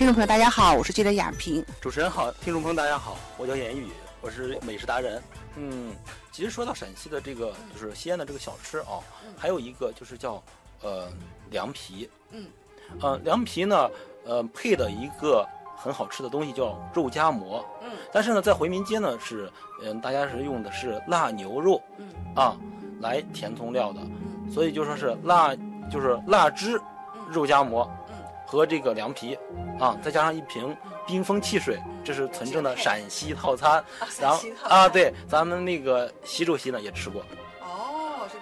听众朋友，大家好，我是记者雅萍。主持人好，听众朋友大家好，我叫严宇，我是美食达人。嗯，其实说到陕西的这个，就是西安的这个小吃啊，还有一个就是叫呃凉皮。嗯，呃凉皮呢，呃配的一个很好吃的东西叫肉夹馍。嗯，但是呢，在回民街呢是，嗯，大家是用的是腊牛肉。嗯啊，来填充料的，嗯所以就说是腊，就是腊汁肉夹馍。嗯和这个凉皮，啊，再加上一瓶冰封汽水，这是纯正的陕西套餐。啊，然后啊，对，咱们那个习主席呢也吃过。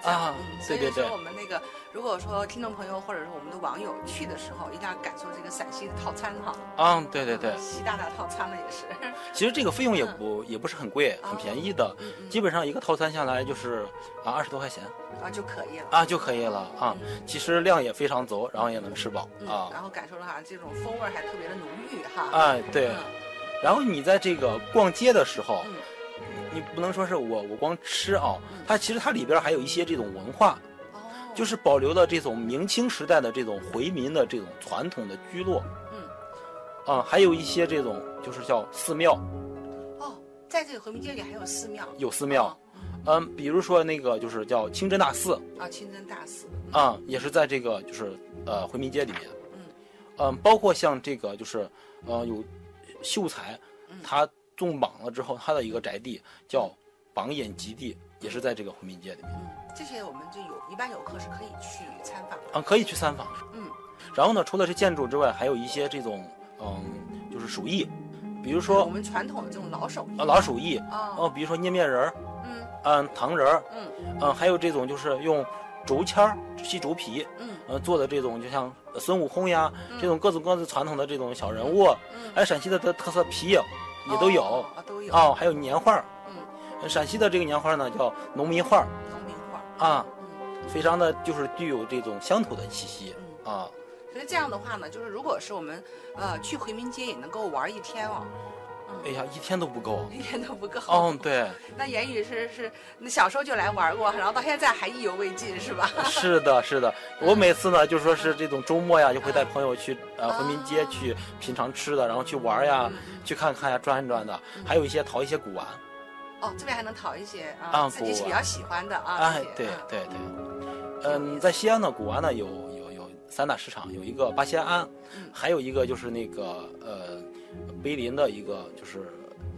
啊嗯，所以说我们那个，如果说听众朋友或者是我们的网友去的时候，一定要感受这个陕西的套餐哈。嗯，对对对，习大大套餐了也是。其实这个费用也不也不是很贵，很便宜的，基本上一个套餐下来就是啊二十多块钱啊就可以了。啊就可以了啊。嗯其实量也非常足，然后也能吃饱嗯，啊。然后感受到哈这种风味还特别的浓郁哈。哎，对。嗯然后你在这个逛街的时候，嗯你不能说是我我光吃啊嗯，它其实它里边还有一些这种文化，哦，就是保留了这种明清时代的这种回民的这种传统的居落，嗯。啊，还有一些这种就是叫寺庙，哦，在这个回民街里还有寺庙。有寺庙，嗯，比如说那个就是叫清真大寺，啊，清真大寺。啊，也是在这个就是呃回民街里面，嗯。嗯，包括像这个就是呃有秀才嗯，他中榜了之后，他的一个宅地叫榜眼极地，也是在这个回民街里面，嗯，这些我们就有一般游客是可以去参访的。啊，可以去参访。嗯然后呢，除了这建筑之外，还有一些这种嗯就是手艺，比如说我们传统的这种老手艺。啊老手艺，啊。哦，比如说捏面人儿，嗯嗯，糖人儿，嗯嗯，还有这种就是用竹签儿吸竹皮，嗯呃做的这种，就像孙悟空呀，嗯这种各种各样的传统的这种小人物，嗯，还有陕西的特特色皮也都有哦啊都有哦，还有年画儿，嗯，陕西的这个年画儿呢叫农民画儿农民画。啊，嗯非常的就是具有这种乡土的气息嗯，啊。所以这样的话呢，就是如果是我们呃去回民街也能够玩一天哦。哎呀，一天都不够。一天都不够。哦，对，那言语是是，那小时候就来玩过，然后到现在还意犹未尽，是吧？是的，是的。我每次呢，就说是这种周末呀，就会带朋友去呃回民街啊去品尝吃的，然后去玩呀，嗯去看看呀，转一转的，还有一些淘一些古玩。哦，这边还能淘一些啊，啊自己是比较喜欢的啊。哎，对嗯对对。嗯，在西安呢，古玩呢有有有三大市场，有一个八仙庵，嗯还有一个就是那个呃碑林的一个就是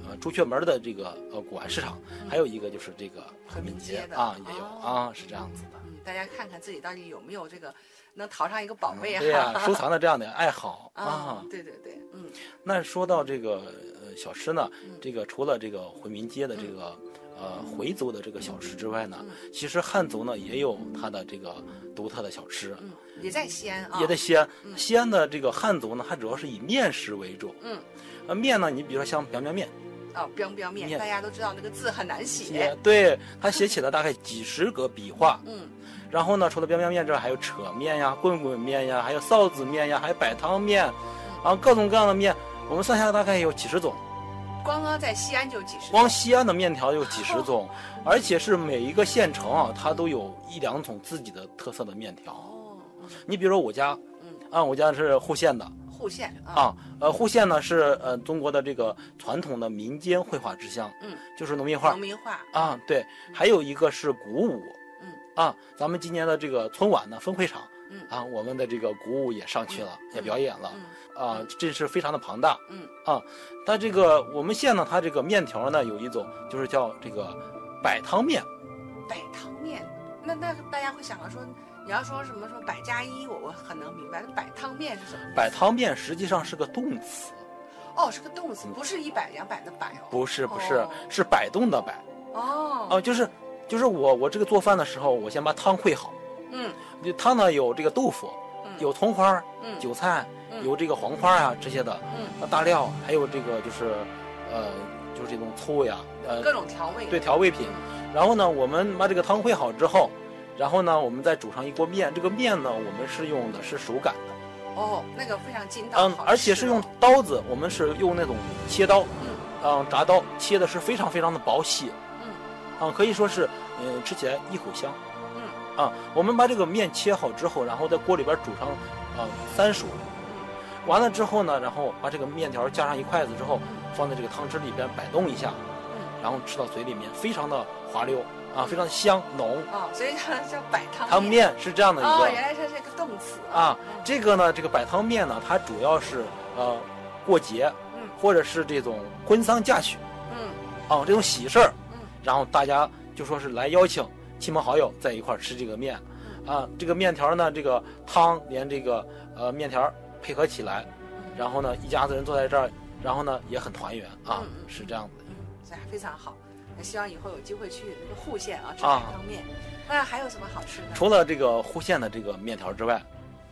呃朱雀门的这个呃古玩市场，还有一个就是这个回民街啊也有哦啊，是这样子的。嗯，大家看看自己到底有没有这个能淘上一个宝贝啊对呀、哈。收藏的这样的爱好啊啊，。对对对，嗯那说到这个呃小吃呢嗯，这个除了这个回民街的这个呃回族的这个小吃之外呢，嗯其实汉族呢也有它的这个独特的小吃。嗯，也在西安啊。也在西安，嗯西安的这个汉族呢，它主要是以面食为主。嗯，呃，面呢，你比如说像 biang biang 面，哦，biang biang 面，面大家都知道那个字很难写写。对它写起来大概几十个笔画。嗯然后呢，除了 biang biang 面之外，还有扯面呀、棍棍面呀，还有臊子面呀，还有摆汤面，啊，各种各样的面，我们算下来大概有几十种。光光在西安就几十。光西安的面条有几十种，而且是每一个县城啊，它都有一两种自己的特色的面条。哦，嗯你比如说我家，嗯，啊，我家是户县的户县啊。啊，呃，户县呢是呃中国的这个传统的民间绘画之乡，嗯，就是农民画农民画。啊，对，还有一个是鼓舞，嗯啊，咱们今年的这个春晚呢分会场，嗯。啊，我们的这个鼓舞也上去了，也表演了，嗯。啊，阵势非常的庞大，嗯。啊，它这个我们县呢，它这个面条呢有一种就是叫这个摆汤面，摆汤面，那那大家会想到说，你要说什么什么百加一，我我很能明白，摆汤面是什么？摆汤面实际上是个动词，哦，是个动词，不是一百两百的摆哦。不是不是哦是摆动的摆，哦。哦，就是就是我我这个做饭的时候，我先把汤烩好，嗯这汤呢有这个豆腐，嗯有葱花、嗯韭菜，嗯有这个黄花啊这些的，嗯，呃大料，还有这个就是呃就是这种醋呀，呃各种调味。对调味品。然后呢，我们把这个汤烩好之后，然后呢，我们再煮上一锅面。这个面呢，我们是用的是手擀的，哦，那个非常筋道。嗯，而且是用刀子，我们是用那种切刀，嗯嗯，铡刀切的是非常非常的薄细，嗯啊，可以说是，嗯，吃起来一口香。嗯啊，我们把这个面切好之后，然后在锅里边煮上，啊，三熟，完了之后呢，然后把这个面条加上一筷子之后，放在这个汤汁里边摆动一下，然后吃到嘴里面，非常的滑溜啊，非常香浓。哦，所以它叫摆汤汤面是这样的一个。哦，原来它是一个动词啊。这个呢，这个摆汤面呢，它主要是呃过节，嗯，或者是这种婚丧嫁娶，嗯，啊这种喜事儿，嗯，然后大家就说是来邀请亲朋好友在一块儿吃这个面，啊，这个面条呢，这个汤连这个呃面条配合起来，然后呢，一家子人坐在这儿，然后呢也很团圆啊，是这样子，嗯，这非常好。那希望以后有机会去那个户县啊吃摆汤面。那还有什么好吃的？除了这个户县的这个面条之外，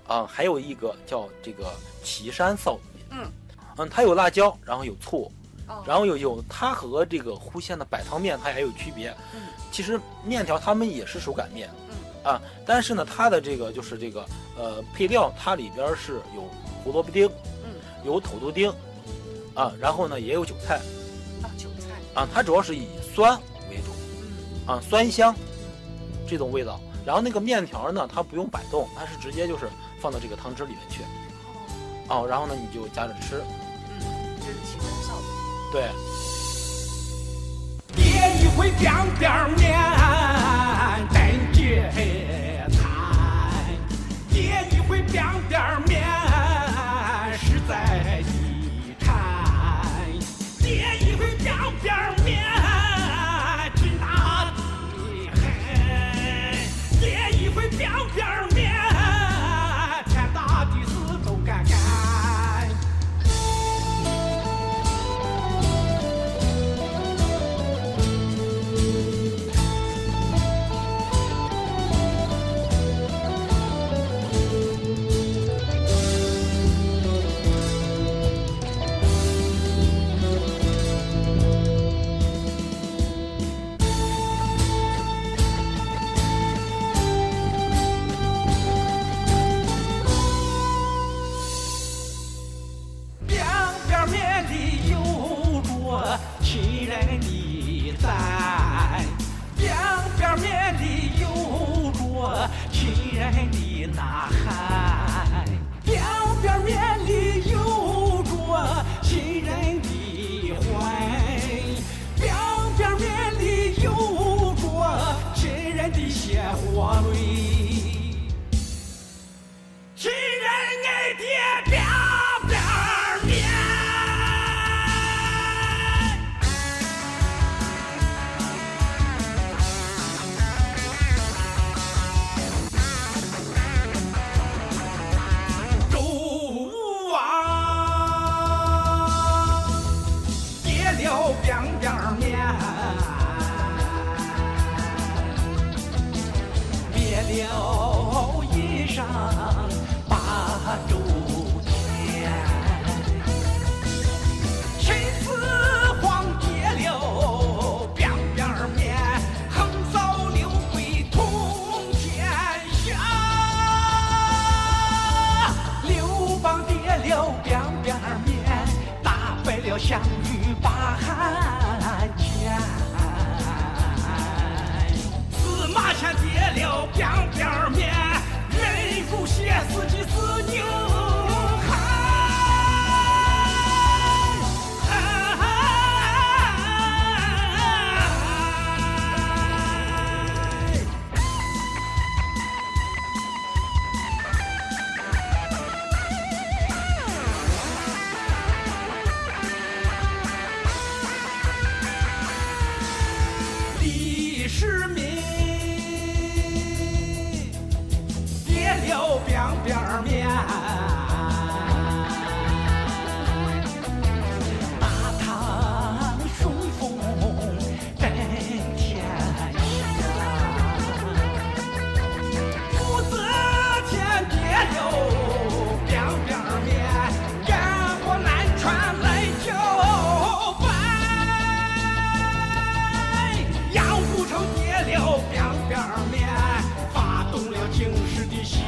啊，还有一个叫这个岐山臊子面，嗯，嗯，它有辣椒，然后有醋，哦，然后有有它和这个户县的摆汤面它也有区别，嗯，其实面条它们也是手擀面，嗯，啊，但是呢，它的这个就是这个呃配料，它里边是有胡萝卜丁，嗯，有土豆丁，啊，然后呢也有韭菜，啊，韭菜，啊，它主要是以酸为主，嗯，啊，酸香这种味道。然后那个面条呢，它不用摆动，它是直接就是放到这个汤汁里面去，哦，然后呢你就夹着吃，嗯，这是岐山臊子，对。爹一回边边面，真接亲人的呐喊，留一上八州天，秦始皇叠了扁扁面，横扫六国统天下。刘邦叠了扁扁面，打败了项羽把汉。动了京师的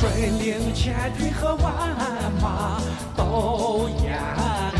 率领千军和万马都淹。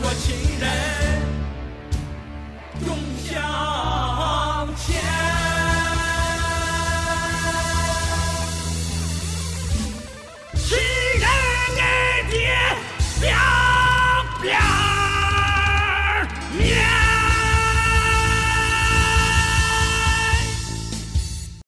我情人。